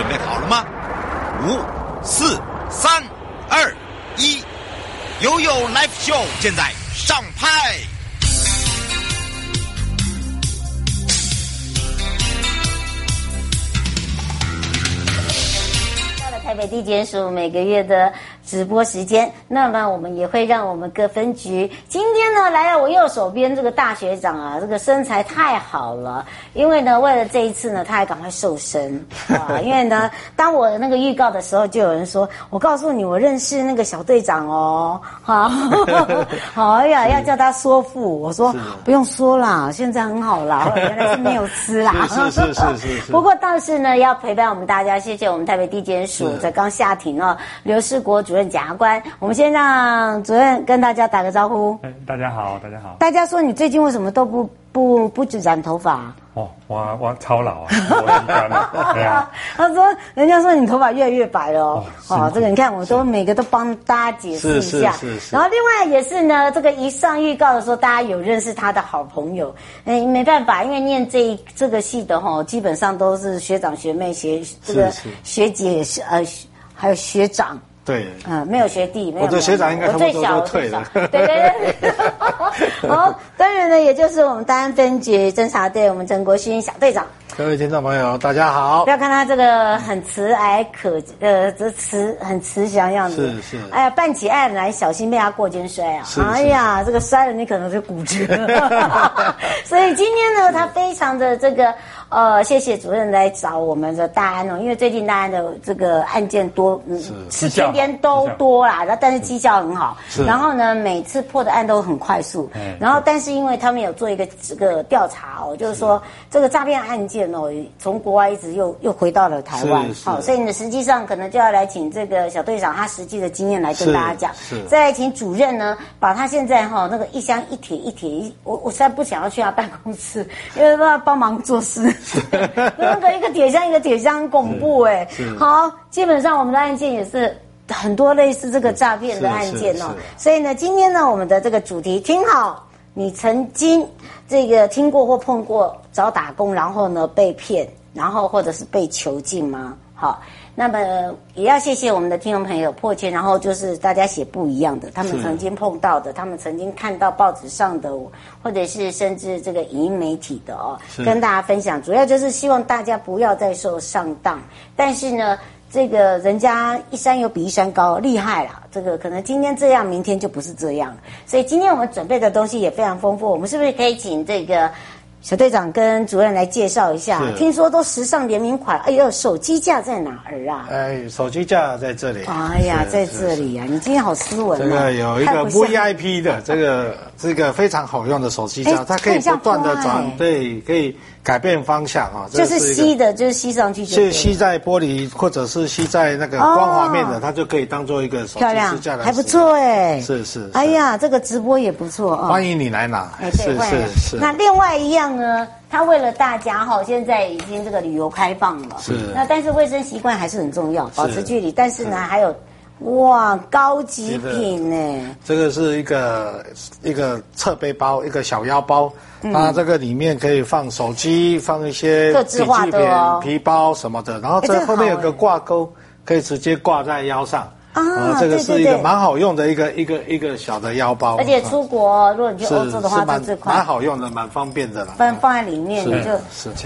准备好了吗？五、四、三、二、一，悠悠 Live Show 现在上拍。到了台北地检署每个月的。直播时间，那么我们也会让我们各分局。今天呢来到我右手边这个大学长啊，这个身材太好了，因为呢为了这一次呢，他还赶快瘦身。啊，因为呢当我的那个预告的时候，就有人说，我告诉你，我认识那个小队长哦，好，好哎呀，要叫他说腹，我说 不用说啦，现在很好啦，原来是没有吃啦，是是是是，是，是，不过倒是呢要陪伴我们大家，谢谢我们台北地检署在刚下庭哦，刘世国主任。检察官，我们先让主任跟大家打个招呼。哎，大家好，大家好。大家说你最近为什么都不不不染头发？哦，我我超老啊，我干了。对啊。他说，人家说你头发越来越白了哦。哦，这个你看，我都每个都帮大家解释一下。是是是，是。然后另外也是呢，这个一上预告的时候，大家有认识他的好朋友。哎，没办法，因为念这一这个系的哈，基本上都是学长学妹学这个学姐是呃还有学长。对，嗯，没有学弟，没有。我的学长应该他们都都退了。对对对。好，当然呢，也就是我们大安分局侦查队，我们陈国勋小队长。各位听众朋友，大家好。不要看他这个很慈蔼可，呃，这慈很慈祥样子。是是。哎呀，办起案来小心被他过肩摔啊！哎呀，这个摔了你可能就骨折。所以今天呢，他非常的这个。呃，谢谢主任来找我们的大安哦，因为最近大安的这个案件多，嗯，是天天都多啦，然后但是绩效很好，是然后呢，每次破的案都很快速，然后但是因为他们有做一个这个调查哦，就是说这个诈骗案件哦，从国外一直又又回到了台湾，好，所以呢，实际上可能就要来请这个小队长他实际的经验来跟大家讲，是，再请主任呢，把他现在哈那个一箱一铁一铁一，我我实在不想要去他办公室，因为他帮忙做事。那个一个铁箱一个铁箱很恐怖哎，好，基本上我们的案件也是很多类似这个诈骗的案件哦，所以呢，今天呢，我们的这个主题听好，你曾经这个听过或碰过找打工，然后呢被骗，然后或者是被囚禁吗？好。那么也要谢谢我们的听众朋友破千，然后就是大家写不一样的，他们曾经碰到的，他们曾经看到报纸上的，或者是甚至这个影音媒体的哦，跟大家分享，主要就是希望大家不要再受上当。但是呢，这个人家一山有比一山高，厉害了，这个可能今天这样，明天就不是这样。所以今天我们准备的东西也非常丰富，我们是不是可以请这个？小队长跟主任来介绍一下，听说都时尚联名款，哎呦，手机架在哪儿啊？哎，手机架在这里。哎呀，在这里呀、啊！你今天好斯文、啊。这个有一个 VIP 的，这个这个非常好用的手机架，它可以不断的转，对，可以。改变方向啊，就是吸的，就是吸上去就，是吸在玻璃或者是吸在那个光滑面的，哦、它就可以当做一个手机支架来。还不错哎，是是，是。哎呀，这个直播也不错啊，欢迎你来拿。哎，对，是是是。那另外一样呢，他为了大家哈，现在已经这个旅游开放了，是。那但是卫生习惯还是很重要，保持距离。但是呢，还有。哇，高级品呢！这个是一个一个侧背包，一个小腰包。嗯、它这个里面可以放手机，放一些笔记本、哦、皮包什么的。然后这后面有个挂钩，可以直接挂在腰上。啊，这个是一个蛮好用的一个一个一个小的腰包，而且出国如果你去欧洲的话，就这款蛮好用的，蛮方便的了。放放在里面，你就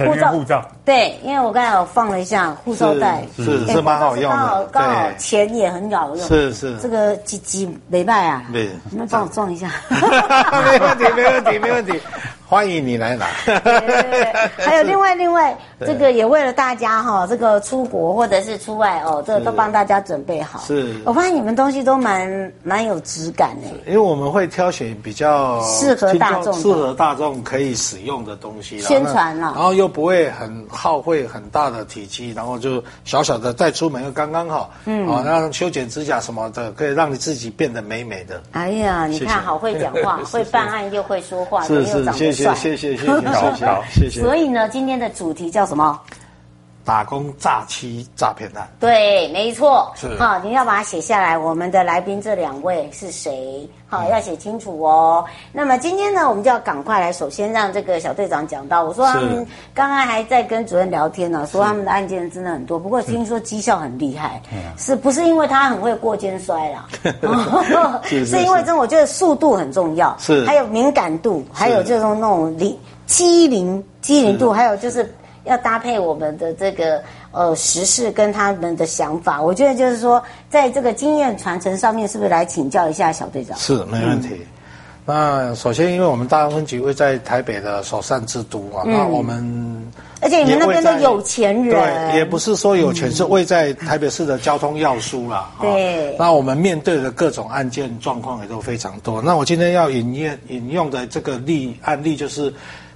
护照护照。对，因为我刚才有放了一下护照袋，是是蛮好用的。刚好刚好钱也很好用，是是。这个几几没卖啊？对，你们帮我装一下。没问题，没问题，没问题。欢迎你来拿。还有另外另外，这个也为了大家哈，这个出国或者是出外哦，这个都帮大家准备好。是，我发现你们东西都蛮蛮有质感的。因为我们会挑选比较适合大众、适合大众可以使用的东西，宣传了，然后又不会很耗费很大的体积，然后就小小的带出门又刚刚好。嗯，啊，让修剪指甲什么的，可以让你自己变得美美的。哎呀，你看好会讲话，会办案又会说话，是是，谢谢谢谢谢谢，谢谢。所以呢，今天的主题叫什么？打工诈欺诈骗案，对，没错，是好，你要把它写下来。我们的来宾这两位是谁？好，嗯、要写清楚哦。那么今天呢，我们就要赶快来，首先让这个小队长讲到。我说他们刚刚还在跟主任聊天呢，说他们的案件真的很多，不过听说绩效很厉害，是不是因为他很会过肩摔啦？是，是因为这我觉得速度很重要，是还有敏感度，还有这种那种灵机灵机灵度，还有就是。要搭配我们的这个呃时事跟他们的想法，我觉得就是说，在这个经验传承上面，是不是来请教一下小队长？是，没问题。嗯、那首先，因为我们大安分局位在台北的首善之都啊，嗯、那我们而且你们那边的有钱人，对，也不是说有钱，是位在台北市的交通要枢啦。对、嗯。那我们面对的各种案件状况也都非常多。那我今天要引用引用的这个例案例就是。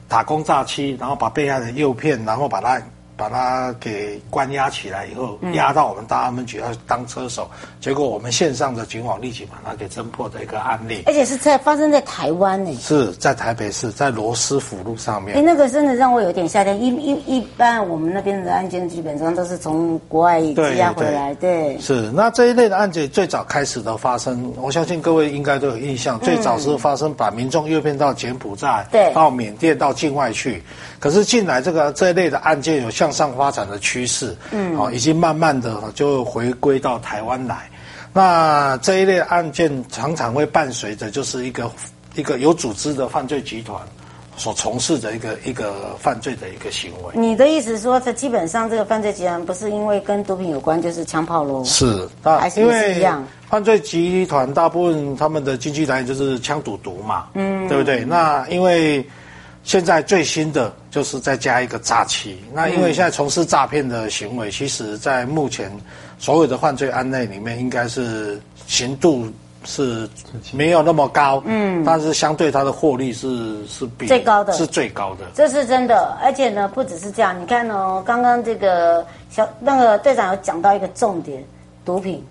打工诈欺，然后把被害人诱骗，然后把他。把他给关押起来以后，押到我们大安门局要当车手，结果我们线上的警网立即把他给侦破的一个案例，而且是在发生在台湾呢，是在台北市，在罗斯福路上面。哎，那个真的让我有点吓到。一一一般我们那边的案件基本上都是从国外寄押回来，对，对，是，那这一类的案件最早开始的发生，我相信各位应该都有印象，最早是发生把民众诱骗到柬埔寨，对，到缅甸到境外去。可是近来这个这一类的案件有向上发展的趋势，嗯，哦，已经慢慢的就回归到台湾来。那这一类案件常常会伴随着就是一个一个有组织的犯罪集团所从事的一个一个犯罪的一个行为。你的意思说，这基本上这个犯罪集团不是因为跟毒品有关，就是枪炮喽？是，还是一样？犯罪集团大部分他们的经济来源就是枪赌毒嘛，嗯，对不对？那因为。现在最新的就是再加一个诈欺，那因为现在从事诈骗的行为，其实在目前所有的犯罪案类里面，应该是刑度是没有那么高，嗯，但是相对它的获利是是比最高的，是最高的，这是真的。而且呢，不只是这样，你看哦，刚刚这个小那个队长有讲到一个重点，毒品，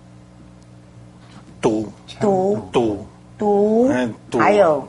毒。毒。毒。毒，嗯，还有。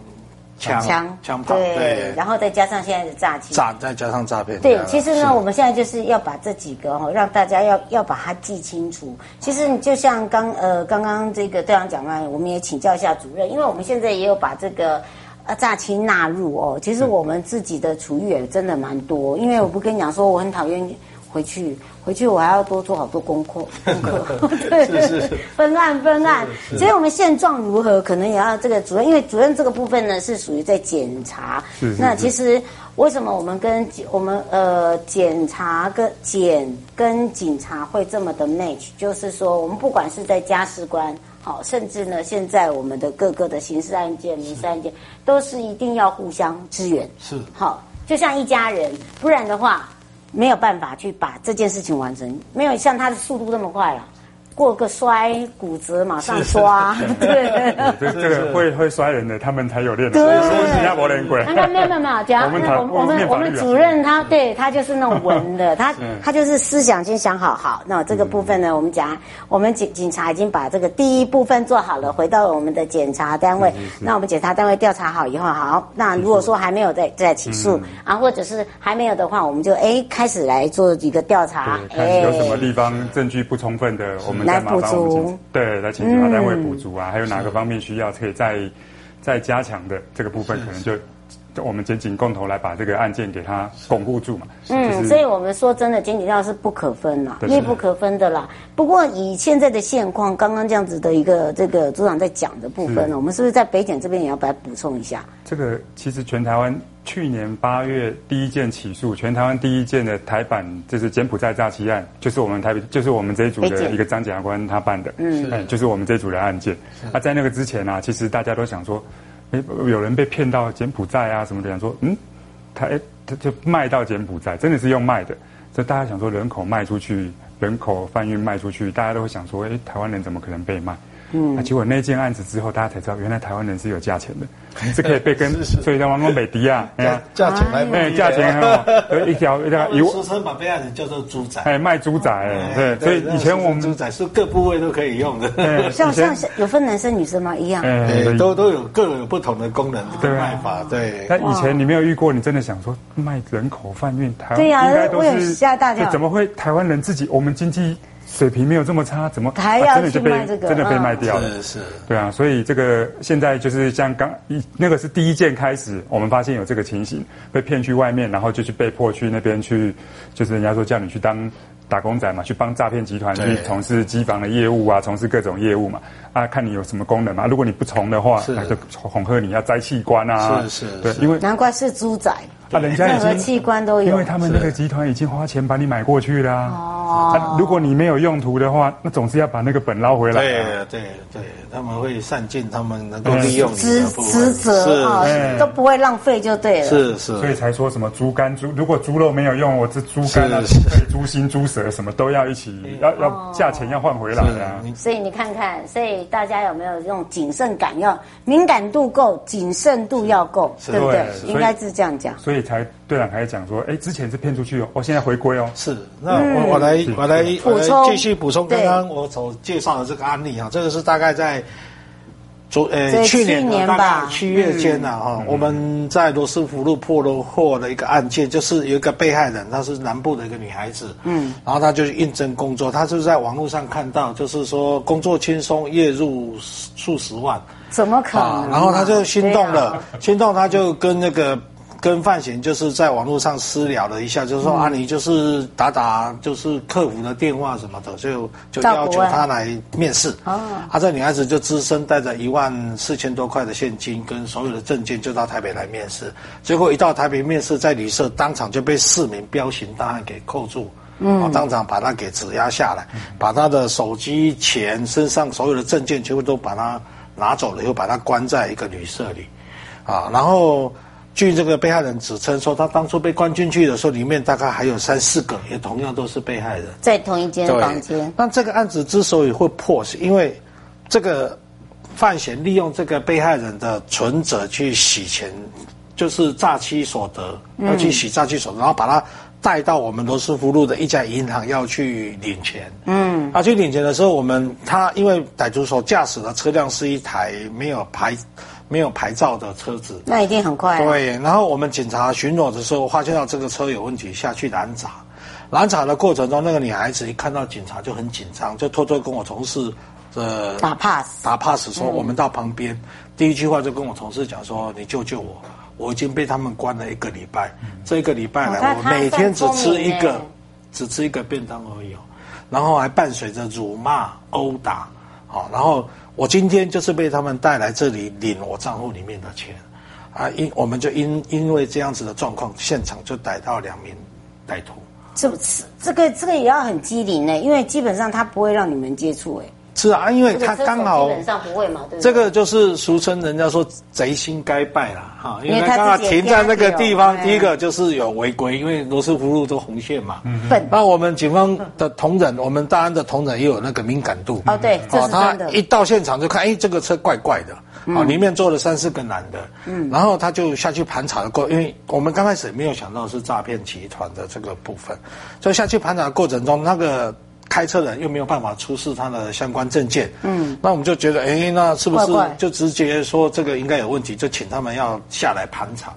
枪枪枪炮对，然后再加上现在的诈欺，诈再加上诈骗。对，其实呢，我们现在就是要把这几个哈，让大家要要把它记清楚。其实你就像刚呃刚刚这个队长讲完，我们也请教一下主任，因为我们现在也有把这个呃诈欺纳入哦。其实我们自己的处遇也真的蛮多，因为我不跟你讲说我很讨厌回去。回去我还要多做好多功课，功 课对，是是分案分案。所以我们现状如何，可能也要这个主任，因为主任这个部分呢是属于在检查。是是是，那其实为什么我们跟我们呃检查跟检跟警察会这么的 match？就是说，我们不管是在家事官，好，甚至呢现在我们的各个的刑事案件、民事案件，都是一定要互相支援。是好，就像一家人，不然的话。没有办法去把这件事情完成，没有像他的速度那么快了。过个摔骨折马上刷，对，这 这个会会摔人的，他们才有练。对，新加坡人鬼。没有没有没有没有，讲我们我们我们主任他对他就是那种文的，他他就是思想先想好好。那这个部分呢，我们讲我们警警察已经把这个第一部分做好了，回到了我们的检查单位。那我们检查单位调查好以后，好，那如果说还没有再再起诉啊，或者是还没有的话，我们就哎开始来做一个调查。哎有什么地方证据不充分的，我们。来补足，对，来请其他单位补足啊，嗯、还有哪个方面需要可以再再加强的这个部分，可能就。我们检警共同来把这个案件给它巩固住嘛。嗯，就是、所以我们说真的，检警要是不可分啦，密不可分的啦。不过以现在的现况，刚刚这样子的一个这个组长在讲的部分呢，我们是不是在北检这边也要把它补充一下？这个其实全台湾去年八月第一件起诉，全台湾第一件的台版就是柬埔寨诈欺案，就是我们台北，就是我们这一组的一个张检察官他办的，嗯，就是我们这一组的案件。那、啊、在那个之前呢、啊，其实大家都想说。哎，有人被骗到柬埔寨啊什么的，想说，嗯，他哎，他就卖到柬埔寨，真的是用卖的。所以大家想说，人口卖出去，人口贩运卖出去，大家都会想说，哎，台湾人怎么可能被卖？嗯，那结果那件案子之后，大家才知道原来台湾人是有价钱的。是可以被跟，所以叫王美迪啊，价价钱来卖，价钱哦，一条一条，俗称把被害人叫做猪仔，哎，卖猪仔，对，所以以前我们猪仔是各部位都可以用的，像像有分男生女生吗？一样，哎，都都有各有不同的功能跟卖法，对。那以前你没有遇过，你真的想说卖人口贩运，台湾对呀，应该都是吓大家，怎么会台湾人自己我们经济？水平没有这么差，怎么还要去卖这个？真的被卖掉了，是是，对啊，所以这个现在就是像刚一那个是第一件开始，我们发现有这个情形，被骗去外面，然后就去被迫去那边去，就是人家说叫你去当打工仔嘛，去帮诈骗集团去从事机房的业务啊，从事各种业务嘛，啊，看你有什么功能嘛，如果你不从的话，那就恐吓你要摘器官啊，是是，对，因为难怪是猪仔。啊，人家已经任何器官都有，因为他们那个集团已经花钱把你买过去了。哦，啊，如果你没有用途的话，那总是要把那个本捞回来。对对对，他们会善尽他们能够利用职职责啊，都不会浪费就对了。是是，所以才说什么猪肝猪，如果猪肉没有用，我这猪肝啊、猪心、猪舌什么都要一起，要要价钱要换回来啊。所以你看看，所以大家有没有这种谨慎感？要敏感度够，谨慎度要够，对不对？应该是这样讲。所以。才队长还讲说，哎，之前是骗出去哦，我现在回归哦。是，那我我来我来我来继续补充刚刚我所介绍的这个案例啊，这个是大概在昨呃去年大概七月间呢哈，我们在罗斯福路破了获的一个案件，就是有一个被害人，她是南部的一个女孩子，嗯，然后她就去应征工作，她就是在网络上看到，就是说工作轻松，月入数十万，怎么可能？然后她就心动了，心动，她就跟那个。跟范闲就是在网络上私聊了一下，就是说、嗯、啊，你就是打打就是客服的电话什么的，就就要求他来面试。哦，啊，这女孩子就只身带着一万四千多块的现金跟所有的证件，就到台北来面试。结果一到台北面试，在旅社当场就被四名彪形大汉给扣住，嗯，当场把他给指压下来，把他的手机、钱、身上所有的证件全部都把他拿走了，又把他关在一个旅社里，啊，然后。据这个被害人指称说，他当初被关进去的时候，里面大概还有三四个，也同样都是被害人，在同一间房间。那这个案子之所以会破，是因为这个范闲利用这个被害人的存折去洗钱，就是诈欺所得，要去洗诈欺所得，然后把他带到我们罗斯福路的一家银行要去领钱。嗯，啊，去领钱的时候，我们他因为歹徒所驾驶的车辆是一台没有牌。没有牌照的车子，那一定很快啊。对，然后我们警察巡逻的时候，发现到这个车有问题，下去拦查。拦查的过程中，那个女孩子一看到警察就很紧张，就偷偷跟我同事呃打 pass，打 pass 说我们到旁边。嗯、第一句话就跟我同事讲说：“你救救我，我已经被他们关了一个礼拜，嗯、这一个礼拜来我每天只吃一个，只吃一个便当而已，然后还伴随着辱骂、殴打，好，然后。”我今天就是被他们带来这里领我账户里面的钱，啊，因我们就因因为这样子的状况，现场就逮到两名歹徒。这这个这个也要很机灵呢，因为基本上他不会让你们接触哎。是啊，因为他刚好基本上不会嘛，对，这个就是俗称人家说贼心该败了哈，因为他刚好停在那个地方，第一个就是有违规，因为罗斯福路都红线嘛。嗯。那我们警方的同仁，我们大安的同仁也有那个敏感度。哦，对，这是真的。他一到现场就看，哎，这个车怪怪的，啊，里面坐了三四个男的。嗯。然后他就下去盘查的过，因为我们刚开始没有想到是诈骗集团的这个部分，所以下去盘查的过程中，那个。开车人又没有办法出示他的相关证件，嗯，那我们就觉得，哎，那是不是就直接说这个应该有问题，就请他们要下来盘查。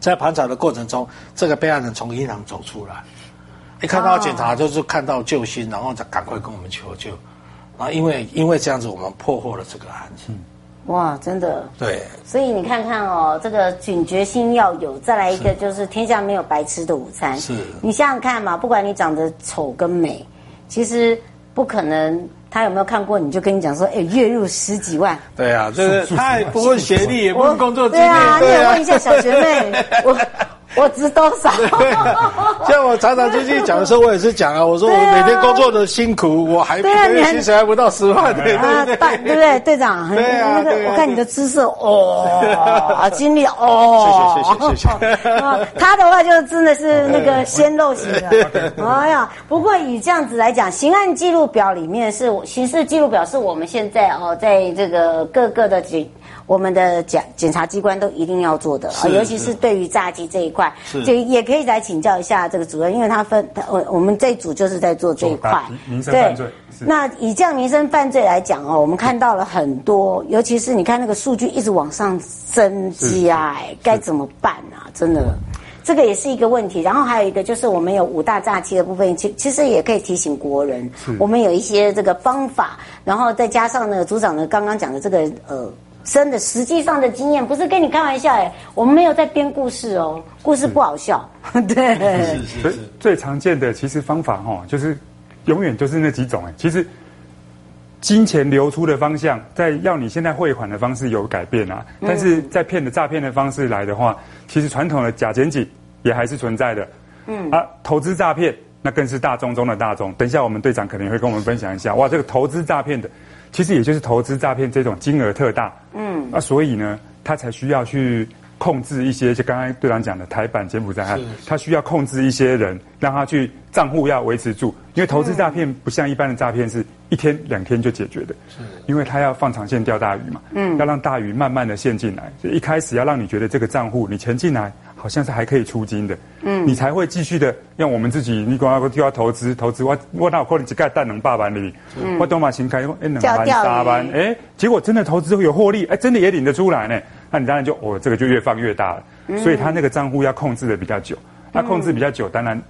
在盘查的过程中，这个被害人从银行走出来，一看到警察就是看到救星，然后再赶快跟我们求救。啊，因为因为这样子，我们破获了这个案子。哇，真的。对。所以你看看哦，这个警觉心要有，再来一个就是天下没有白吃的午餐。是。你想想看嘛，不管你长得丑跟美。其实不可能，他有没有看过？你就跟你讲说，哎，月入十几万。对啊，就是 他也不问学历，也不问工作经验。对啊，你也问一下小学妹，我 我值多少？像我常常出去讲的时候，我也是讲啊，我说我每天工作的辛苦，我还对啊，薪水还不到十万，对对对，对不对，队长？对啊，那个我看你的姿色哦，经历哦，谢谢谢谢谢谢。他的话就真的是那个鲜肉型的，哎呀，不过以这样子来讲，刑案记录表里面是刑事记录表，是我们现在哦，在这个各个的警。我们的检检察机关都一定要做的啊，尤其是对于诈欺这一块，就也可以来请教一下这个主任，因为他分他我我们这一组就是在做这一块，民生犯罪。那以这样民生犯罪来讲哦，我们看到了很多，尤其是你看那个数据一直往上增加，哎，该怎么办啊？真的，这个也是一个问题。然后还有一个就是我们有五大诈欺的部分，其其实也可以提醒国人，我们有一些这个方法，然后再加上呢，组长呢刚刚讲的这个呃。真的，实际上的经验不是跟你开玩笑哎，我们没有在编故事哦，故事不好笑，是 对。是是是。最常见的其实方法哈，就是永远就是那几种哎。其实金钱流出的方向，在要你现在汇款的方式有改变啊，但是在骗的诈骗的方式来的话，其实传统的假检警也还是存在的。嗯啊，投资诈骗那更是大众中的大众。等一下我们队长可能会跟我们分享一下，哇，这个投资诈骗的。其实也就是投资诈骗这种金额特大，嗯，那所以呢，他才需要去控制一些，就刚刚队长讲的台版柬埔寨案，他需要控制一些人，让他去账户要维持住，因为投资诈骗不像一般的诈骗是一天两天就解决的，是，因为他要放长线钓大鱼嘛，嗯，要让大鱼慢慢的陷进来，所以一开始要让你觉得这个账户你钱进来。好像是还可以出金的，嗯，你才会继续的让我们自己，你光要就要投资投资，我我哪有可能只盖蛋能八万里，嗯，我都嘛先开哎两万三万，哎，结果真的投资会有获利，哎，真的也领得出来呢，那你当然就哦，这个就越放越大了，嗯，所以他那个账户要控制的比较久，那控制比较久，当然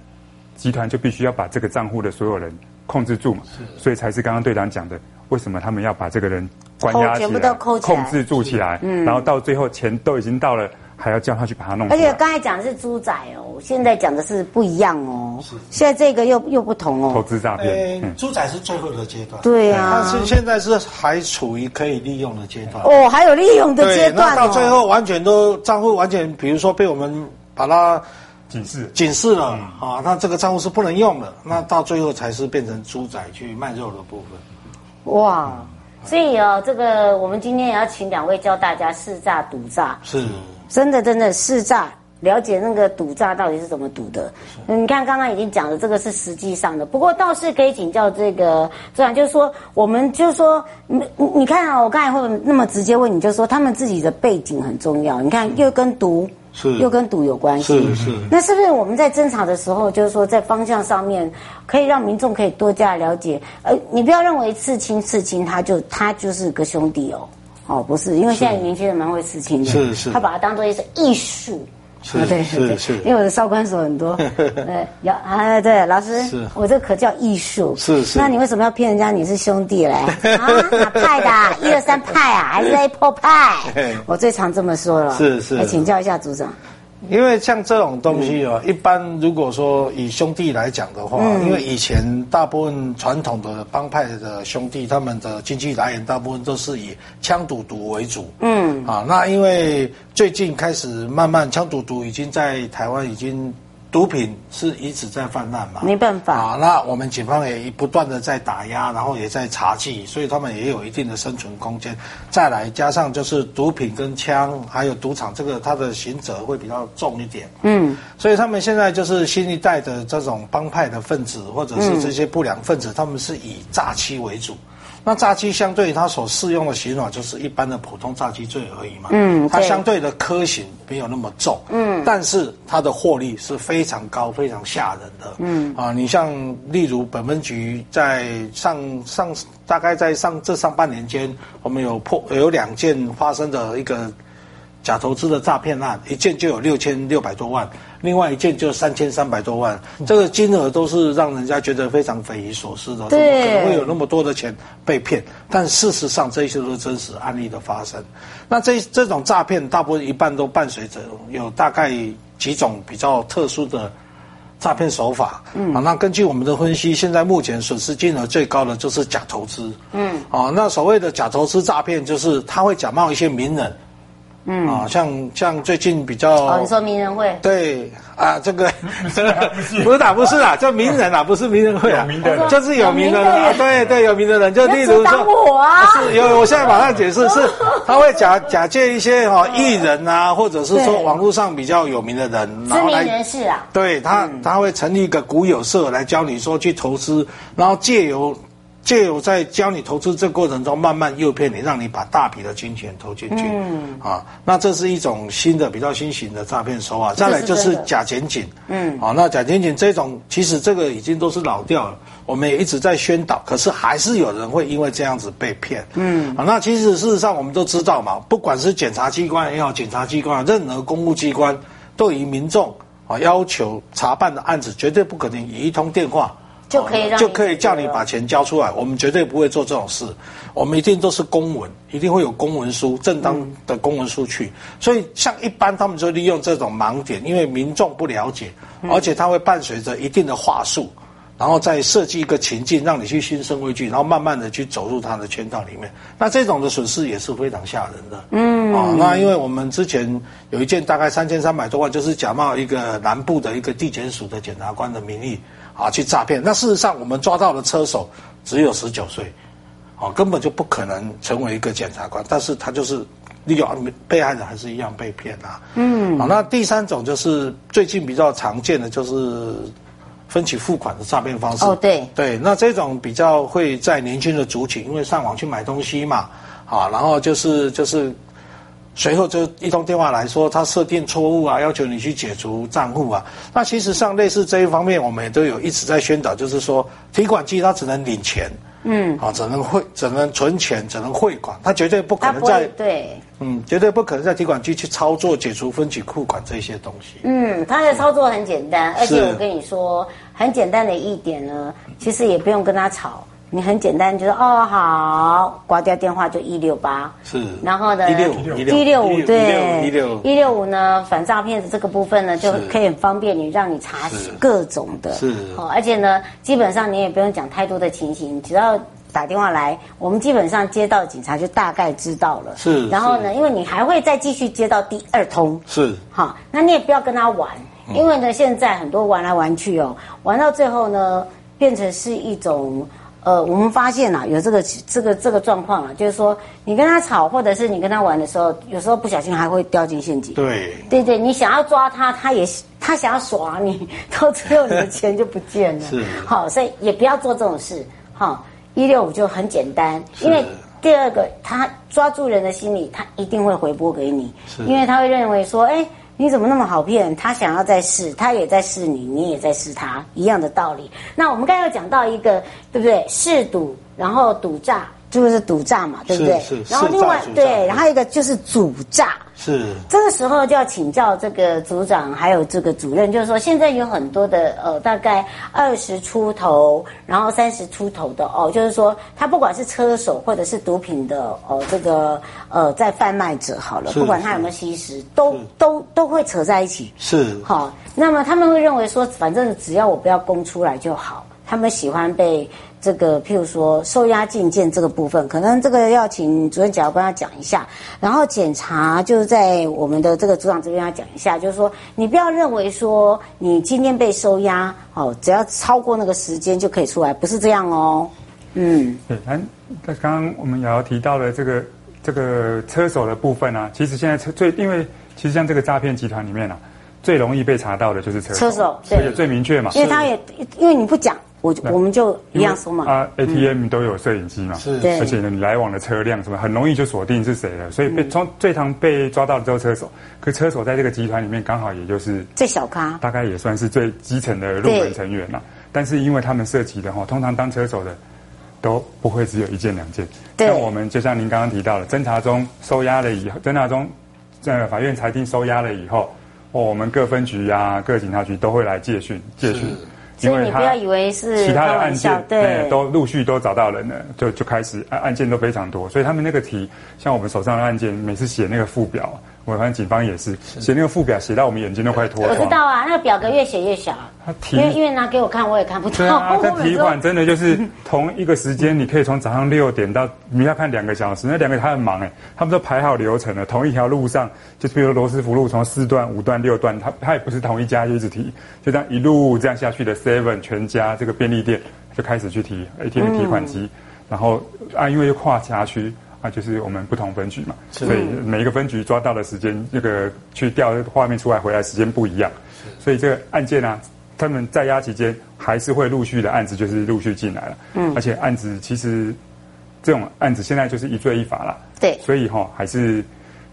集团就必须要把这个账户的所有人控制住嘛，是，所以才是刚刚队长讲的，为什么他们要把这个人关押起来，控制住起来，嗯，然后到最后钱都已经到了。还要叫他去把它弄。而且刚才讲的是猪仔哦，现在讲的是不一样哦。是。现在这个又又不同哦。投资诈骗。猪仔是最后的阶段。对啊。但是现在是还处于可以利用的阶段。哦，还有利用的阶段。那到最后完全都账户完全，比如说被我们把它警示警示了啊，那这个账户是不能用的。那到最后才是变成猪仔去卖肉的部分。哇，所以哦，这个我们今天也要请两位教大家识诈赌诈。是。真的，真的试诈，了解那个赌诈到底是怎么赌的。你看，刚刚已经讲了，这个是实际上的。不过倒是可以请教这个，这样就是说，我们就是说，你你看啊，我刚才会那么直接问你，就是说，他们自己的背景很重要。你看，又跟赌是又跟赌有关系，是是。那是不是我们在侦查的时候，就是说，在方向上面可以让民众可以多加了解？呃，你不要认为刺青刺青，他就他就是个兄弟哦。哦，不是，因为现在年轻人蛮会刺青的，是是，他把它当做一种艺术，是对是是，因为我的少管所很多，对，要啊，对，老师，我这可叫艺术，是是，那你为什么要骗人家你是兄弟嘞？啊，哪派的？一二三派啊，还是 Apple 派？我最常这么说了，是是，来请教一下组长。因为像这种东西哦，一般如果说以兄弟来讲的话，因为以前大部分传统的帮派的兄弟，他们的经济来源大部分都是以枪赌毒为主。嗯，啊，那因为最近开始慢慢枪赌毒已经在台湾已经。毒品是一直在泛滥嘛？没办法啊。那我们警方也不断的在打压，然后也在查缉，所以他们也有一定的生存空间。再来加上就是毒品跟枪，还有赌场，这个它的刑责会比较重一点。嗯，所以他们现在就是新一代的这种帮派的分子，或者是这些不良分子，他们是以诈欺为主。那诈欺相对于他所适用的刑法就是一般的普通诈欺罪而已嘛，嗯，它相对的科刑没有那么重，嗯，但是它的获利是非常高、非常吓人的，嗯。啊，你像例如本分局在上上大概在上这上半年间，我们有破有两件发生的一个。假投资的诈骗案，一件就有六千六百多万，另外一件就三千三百多万，这个金额都是让人家觉得非常匪夷所思的，怎么可能会有那么多的钱被骗？但事实上，这些都是真实案例的发生。那这这种诈骗，大部分一半都伴随着有大概几种比较特殊的诈骗手法。嗯，啊，那根据我们的分析，现在目前损失金额最高的就是假投资。嗯，啊，那所谓的假投资诈骗，就是他会假冒一些名人。嗯。啊，像像最近比较哦，你说名人会。对啊，这个 不是。打不是啊，叫名人啊，不是名人会啊，就是有名的人，对对，有名的人，就例如说，是有，我现在马上解释，是他会假假借一些哈艺人啊，或者是说网络上比较有名的人，知名人士啊，对他他会成立一个股友社来教你说去投资，然后借由。借由在教你投资这个过程中，慢慢诱骗你，让你把大笔的金钱投进去。嗯啊，那这是一种新的、比较新型的诈骗手法。再来就是假检警。嗯啊，那假检警这种，其实这个已经都是老掉了。我们也一直在宣导，可是还是有人会因为这样子被骗。嗯啊，那其实事实上我们都知道嘛，不管是检察机关也好，检察机关任何公务机关，对于民众啊要求查办的案子，绝对不可能以一通电话。就可以让就可以叫你把钱交出来，我们绝对不会做这种事，我们一定都是公文，一定会有公文书，正当的公文书去。所以像一般他们就利用这种盲点，因为民众不了解，而且他会伴随着一定的话术，然后再设计一个情境，让你去心生畏惧，然后慢慢的去走入他的圈套里面。那这种的损失也是非常吓人的。嗯，啊，那因为我们之前有一件大概三千三百多万，就是假冒一个南部的一个地检署的检察官的名义。啊，去诈骗。那事实上，我们抓到的车手只有十九岁，啊，根本就不可能成为一个检察官。但是他就是利用被害人还是一样被骗啊。嗯。好，那第三种就是最近比较常见的，就是分期付款的诈骗方式。哦，对。对，那这种比较会在年轻的族群，因为上网去买东西嘛，啊，然后就是就是。随后就一通电话来说，他设定错误啊，要求你去解除账户啊。那其实上类似这一方面，我们也都有一直在宣导，就是说提款机它只能领钱，嗯，啊，只能汇，只能存钱，只能汇款，它绝对不可能在对，嗯，绝对不可能在提款机去操作解除分期付款这些东西。嗯，它的操作很简单，而且我跟你说，很简单的一点呢，其实也不用跟他吵。你很简单，就是哦好，挂掉电话就一六八，是，然后呢，一六五。一六五。对，一六一六五。呢，反诈骗的这个部分呢，就可以很方便你让你查各种的，是，哦，而且呢，基本上你也不用讲太多的情形，只要打电话来，我们基本上接到警察就大概知道了，是，然后呢，因为你还会再继续接到第二通，是，好，那你也不要跟他玩，因为呢，现在很多玩来玩去哦，玩到最后呢，变成是一种。呃，我们发现啊，有这个这个这个状况啊，就是说你跟他吵，或者是你跟他玩的时候，有时候不小心还会掉进陷阱。对，对对，你想要抓他，他也 他想要耍你，到最后你的钱就不见了。是，好，所以也不要做这种事。好，一六五就很简单，因为第二个他抓住人的心理，他一定会回拨给你，因为他会认为说，哎。你怎么那么好骗？他想要再试，他也在试你，你也在试他，一样的道理。那我们刚才讲到一个，对不对？试赌，然后赌诈。就是赌诈嘛，对不对？是。是然后另外对，然后一个就是主诈。是。这个时候就要请教这个组长，还有这个主任，就是说现在有很多的呃，大概二十出头，然后三十出头的哦，就是说他不管是车手或者是毒品的哦，这个呃在贩卖者好了，不管他有没有吸食，都都都会扯在一起。是。好，那么他们会认为说，反正只要我不要供出来就好，他们喜欢被。这个，譬如说收押禁见这个部分，可能这个要请主任检察官要讲一下。然后检查就是在我们的这个组长这边要讲一下，就是说你不要认为说你今天被收押，哦，只要超过那个时间就可以出来，不是这样哦。嗯，对，那刚刚我们也要提到了这个这个车手的部分啊，其实现在车最因为其实像这个诈骗集团里面啊，最容易被查到的就是车手，车手对，而且最明确嘛，因为他也因为你不讲。我我们就一样说嘛，啊，ATM 都有摄影机嘛，是，而且呢，你来往的车辆什么很容易就锁定是谁了，所以被从最常被抓到的就是车手，可车手在这个集团里面刚好也就是最小咖，大概也算是最基层的入门成员了。但是因为他们涉及的哈，通常当车手的都不会只有一件两件，像我们就像您刚刚提到的，侦查中收押了以后，侦查中在法院裁定收押了以后，哦，我们各分局啊、各警察局都会来借讯借讯。所以你不要以为是其他的案件，对，都陆续都找到人了，就就开始案案件都非常多，所以他们那个题，像我们手上的案件，每次写那个附表，我发现警方也是写那个附表，写到我们眼睛都快脱了。我知道啊，那个表格越写越小，因为因为拿给我看，我也看不到。对啊，他提款真的就是同一个时间，你可以从早上六点到你要看两个小时，那两个他很忙哎，他们都排好流程了，同一条路上，就比如罗斯福路从四段、五段、六段，他他也不是同一家就一直提，就这样一路这样下去的 Seven 全家这个便利店就开始去提 ATM 提款机，然后啊，因为又跨辖区。啊，就是我们不同分局嘛，所以每一个分局抓到的时间，那个去调画面出来回来时间不一样，所以这个案件啊，他们在押期间还是会陆续的案子就是陆续进来了，嗯，而且案子其实这种案子现在就是一罪一罚了，对，所以哈还是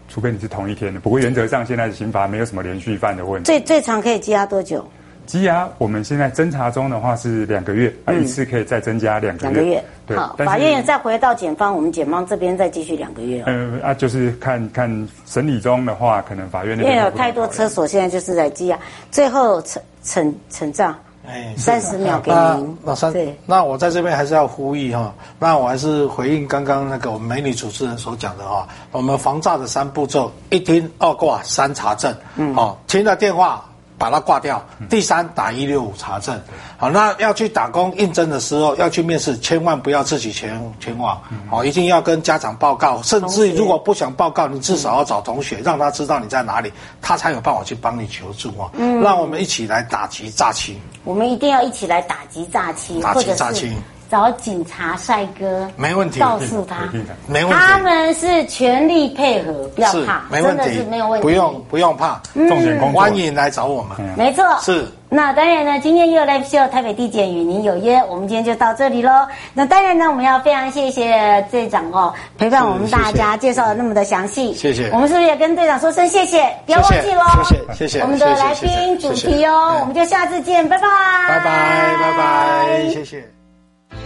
除非你是同一天的，不过原则上现在的刑罚没有什么连续犯的问题。最最长可以羁押多久？羁押我们现在侦查中的话是两个月，啊，一次可以再增加两个月。两个月，对。好，法院再回到检方，我们检方这边再继续两个月。嗯啊，就是看看审理中的话，可能法院那边。因为有太多车所现在就是在羁押，最后呈呈呈账。哎，三十秒给您。那三对，那我在这边还是要呼吁哈，那我还是回应刚刚那个我们美女主持人所讲的哈，我们防诈的三步骤：一听、二挂、三查证。嗯，哦，听了电话。把它挂掉。第三，打一六五查证。好，那要去打工应征的时候，要去面试，千万不要自己前前往。好，一定要跟家长报告，甚至如果不想报告，你至少要找同学，让他知道你在哪里，他才有办法去帮你求助啊。嗯，让我们一起来打击诈欺。我们一定要一起来打击诈欺，打击诈欺。找警察帅哥，没问题。告诉他，没问题。他们是全力配合，不要怕，真的是没有问题。不用不用怕，重点工作，欢迎来找我们。没错，是。那当然呢，今天 You Live Show 台北地检与您有约，我们今天就到这里喽。那当然呢，我们要非常谢谢队长哦，陪伴我们大家，介绍的那么的详细。谢谢。我们是不是也跟队长说声谢谢？不要忘记喽。谢谢谢谢。我们的来宾主题哦，我们就下次见，拜拜。拜拜拜拜，谢谢。